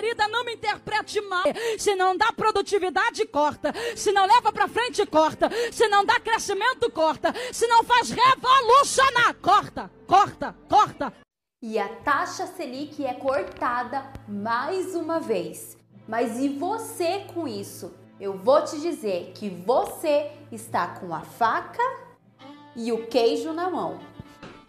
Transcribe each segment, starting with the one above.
Querida, não me interprete mal. Se não dá produtividade, corta. Se não leva para frente, corta. Se não dá crescimento, corta. Se não faz revolucionar, corta, corta, corta. E a taxa Selic é cortada mais uma vez. Mas e você com isso? Eu vou te dizer que você está com a faca e o queijo na mão.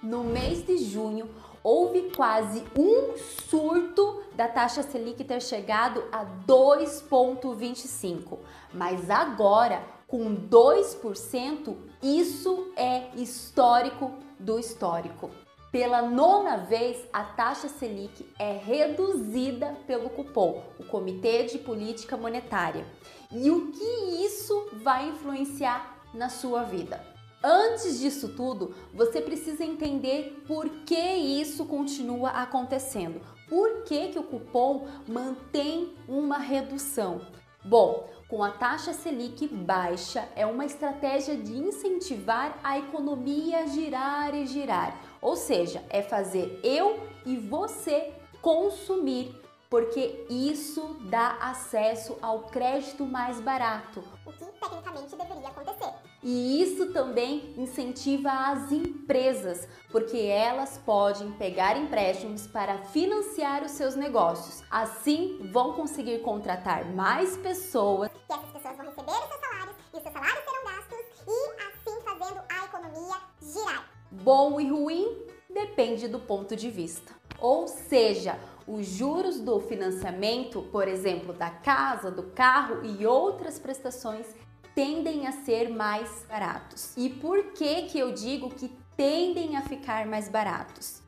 No mês de junho, houve quase um surto da taxa Selic ter chegado a 2,25. Mas agora, com 2%, isso é histórico do histórico. Pela nona vez, a taxa Selic é reduzida pelo cupom, o Comitê de Política Monetária. E o que isso vai influenciar na sua vida? Antes disso tudo, você precisa entender por que isso continua acontecendo. Por que, que o cupom mantém uma redução? Bom, com a taxa Selic baixa, é uma estratégia de incentivar a economia a girar e girar. Ou seja, é fazer eu e você consumir porque isso dá acesso ao crédito mais barato, o que tecnicamente deveria acontecer. E isso também incentiva as empresas, porque elas podem pegar empréstimos para financiar os seus negócios. Assim, vão conseguir contratar mais pessoas. E essas pessoas vão receber os seus salários, e os seus salários serão gastos, e assim fazendo a economia girar. Bom e ruim depende do ponto de vista. Ou seja, os juros do financiamento, por exemplo, da casa, do carro e outras prestações tendem a ser mais baratos. E por que que eu digo que tendem a ficar mais baratos?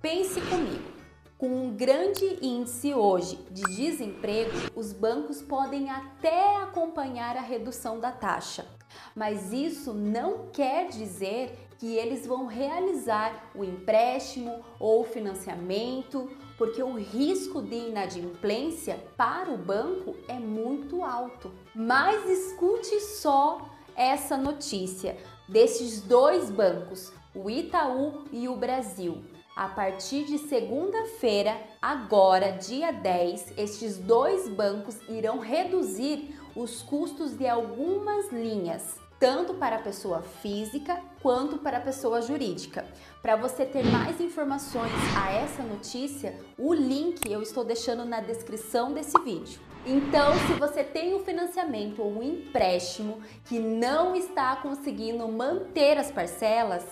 Pense comigo. Com um grande índice hoje de desemprego, os bancos podem até acompanhar a redução da taxa, mas isso não quer dizer que eles vão realizar o empréstimo ou financiamento, porque o risco de inadimplência para o banco é muito alto. Mas escute só essa notícia desses dois bancos, o Itaú e o Brasil. A partir de segunda-feira, agora, dia 10, estes dois bancos irão reduzir os custos de algumas linhas tanto para a pessoa física quanto para a pessoa jurídica. Para você ter mais informações a essa notícia, o link eu estou deixando na descrição desse vídeo. Então, se você tem um financiamento ou um empréstimo que não está conseguindo manter as parcelas,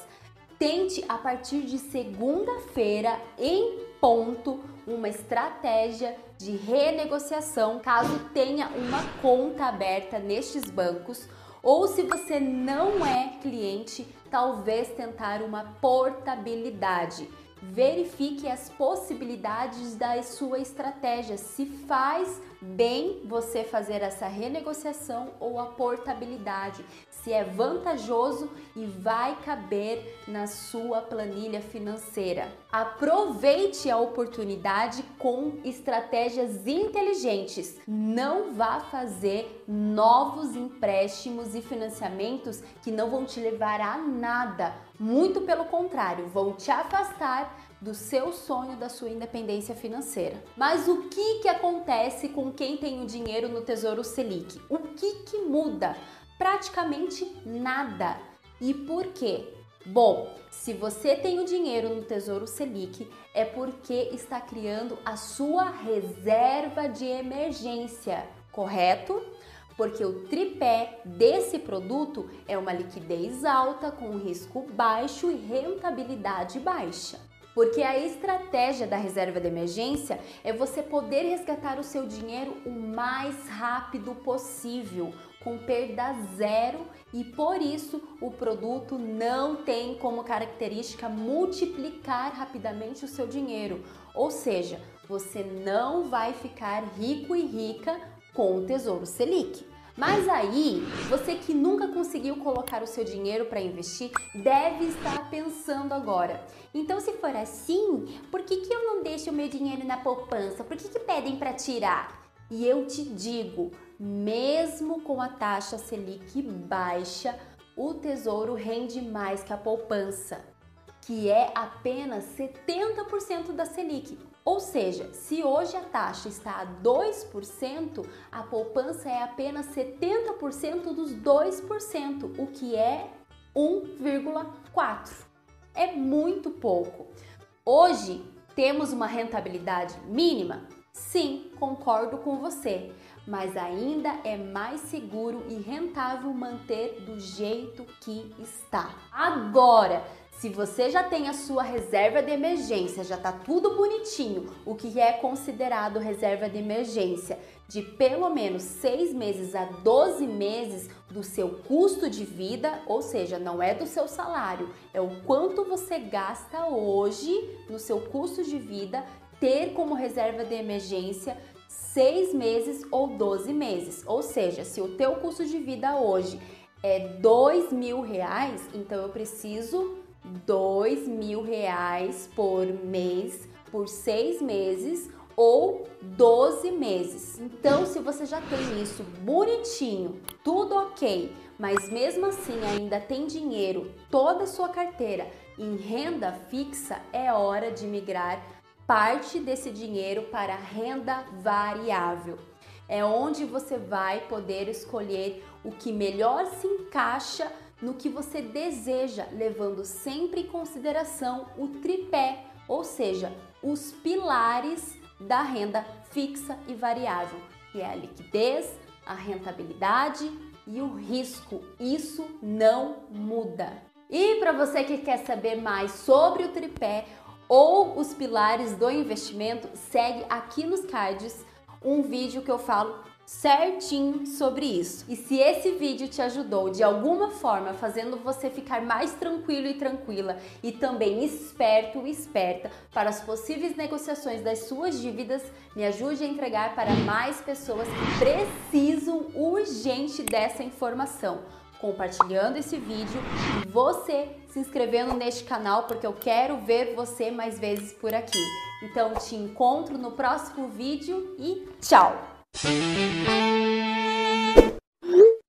tente a partir de segunda-feira em ponto uma estratégia de renegociação caso tenha uma conta aberta nestes bancos ou se você não é cliente, talvez tentar uma portabilidade. Verifique as possibilidades da sua estratégia, se faz bem você fazer essa renegociação ou a portabilidade, se é vantajoso e vai caber na sua planilha financeira. Aproveite a oportunidade com estratégias inteligentes. Não vá fazer novos empréstimos e financiamentos que não vão te levar a nada. Muito pelo contrário, vão te afastar do seu sonho da sua independência financeira. Mas o que que acontece com quem tem o dinheiro no Tesouro Selic? O que que muda? praticamente nada. E por quê? Bom, se você tem o dinheiro no Tesouro Selic, é porque está criando a sua reserva de emergência, correto? Porque o tripé desse produto é uma liquidez alta com risco baixo e rentabilidade baixa. Porque a estratégia da reserva de emergência é você poder resgatar o seu dinheiro o mais rápido possível, com perda zero e por isso o produto não tem como característica multiplicar rapidamente o seu dinheiro. Ou seja, você não vai ficar rico e rica com o Tesouro Selic. Mas aí, você que nunca conseguiu colocar o seu dinheiro para investir, deve estar pensando agora. Então, se for assim, por que, que eu não deixo o meu dinheiro na poupança? Por que, que pedem para tirar? E eu te digo, mesmo com a taxa Selic baixa, o tesouro rende mais que a poupança, que é apenas 70% da Selic. Ou seja, se hoje a taxa está a 2%, a poupança é apenas 70% dos 2%, o que é 1,4. É muito pouco. Hoje temos uma rentabilidade mínima? Sim, concordo com você, mas ainda é mais seguro e rentável manter do jeito que está. Agora, se você já tem a sua reserva de emergência, já está tudo bonitinho, o que é considerado reserva de emergência, de pelo menos 6 meses a 12 meses do seu custo de vida, ou seja, não é do seu salário, é o quanto você gasta hoje no seu custo de vida, ter como reserva de emergência 6 meses ou 12 meses. Ou seja, se o teu custo de vida hoje é dois mil reais, então eu preciso dois mil reais por mês por seis meses ou 12 meses. Então, se você já tem isso bonitinho, tudo ok, mas mesmo assim ainda tem dinheiro, toda a sua carteira em renda fixa, é hora de migrar parte desse dinheiro para renda variável. É onde você vai poder escolher o que melhor se encaixa no que você deseja, levando sempre em consideração o tripé, ou seja, os pilares da renda fixa e variável, que é a liquidez, a rentabilidade e o risco. Isso não muda. E para você que quer saber mais sobre o tripé ou os pilares do investimento, segue aqui nos cards um vídeo que eu falo certinho sobre isso. E se esse vídeo te ajudou de alguma forma, fazendo você ficar mais tranquilo e tranquila e também esperto e esperta para as possíveis negociações das suas dívidas, me ajude a entregar para mais pessoas que precisam urgente dessa informação. Compartilhando esse vídeo e você se inscrevendo neste canal porque eu quero ver você mais vezes por aqui. Então te encontro no próximo vídeo e tchau! Música